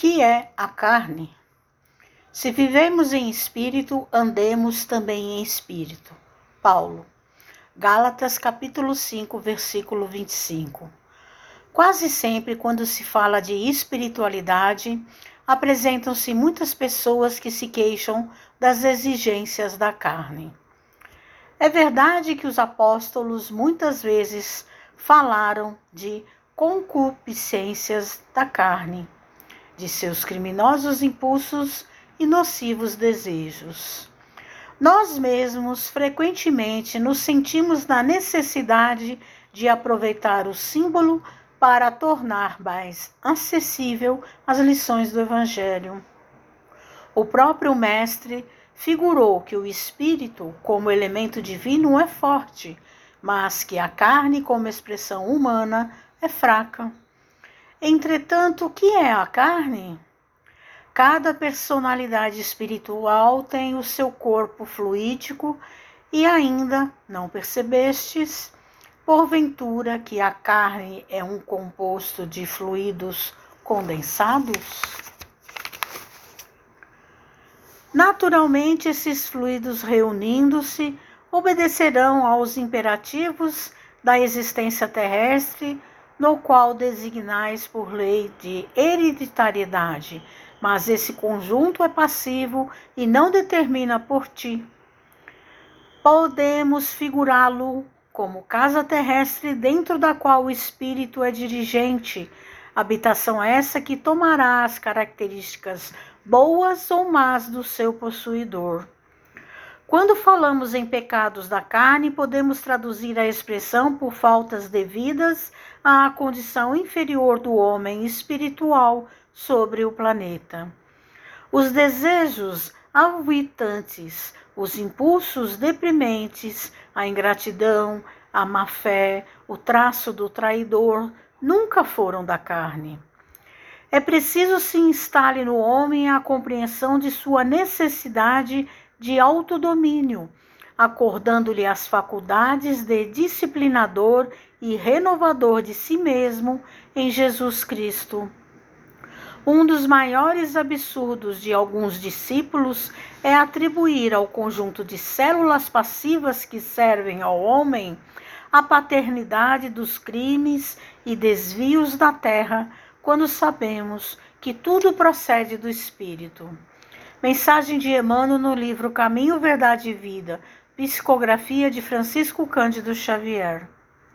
Que é a carne? Se vivemos em espírito, andemos também em espírito. Paulo. Gálatas capítulo 5, versículo 25. Quase sempre, quando se fala de espiritualidade, apresentam-se muitas pessoas que se queixam das exigências da carne. É verdade que os apóstolos muitas vezes falaram de concupiscências da carne, de seus criminosos impulsos e nocivos desejos. Nós mesmos frequentemente nos sentimos na necessidade de aproveitar o símbolo para tornar mais acessível as lições do Evangelho. O próprio Mestre figurou que o espírito, como elemento divino, é forte, mas que a carne, como expressão humana, é fraca. Entretanto, o que é a carne? Cada personalidade espiritual tem o seu corpo fluídico e ainda não percebestes, porventura, que a carne é um composto de fluidos condensados? Naturalmente, esses fluidos reunindo-se obedecerão aos imperativos da existência terrestre, no qual designais por lei de hereditariedade, mas esse conjunto é passivo e não determina por ti. Podemos figurá-lo como casa terrestre dentro da qual o espírito é dirigente, habitação essa que tomará as características boas ou más do seu possuidor. Quando falamos em pecados da carne, podemos traduzir a expressão por faltas devidas à condição inferior do homem espiritual sobre o planeta. Os desejos aviltantes, os impulsos deprimentes, a ingratidão, a má fé, o traço do traidor nunca foram da carne. É preciso se instale no homem a compreensão de sua necessidade de autodomínio, acordando-lhe as faculdades de disciplinador e renovador de si mesmo em Jesus Cristo. Um dos maiores absurdos de alguns discípulos é atribuir ao conjunto de células passivas que servem ao homem a paternidade dos crimes e desvios da terra, quando sabemos que tudo procede do Espírito. Mensagem de Emmanuel no livro Caminho, Verdade e Vida, psicografia de Francisco Cândido Xavier.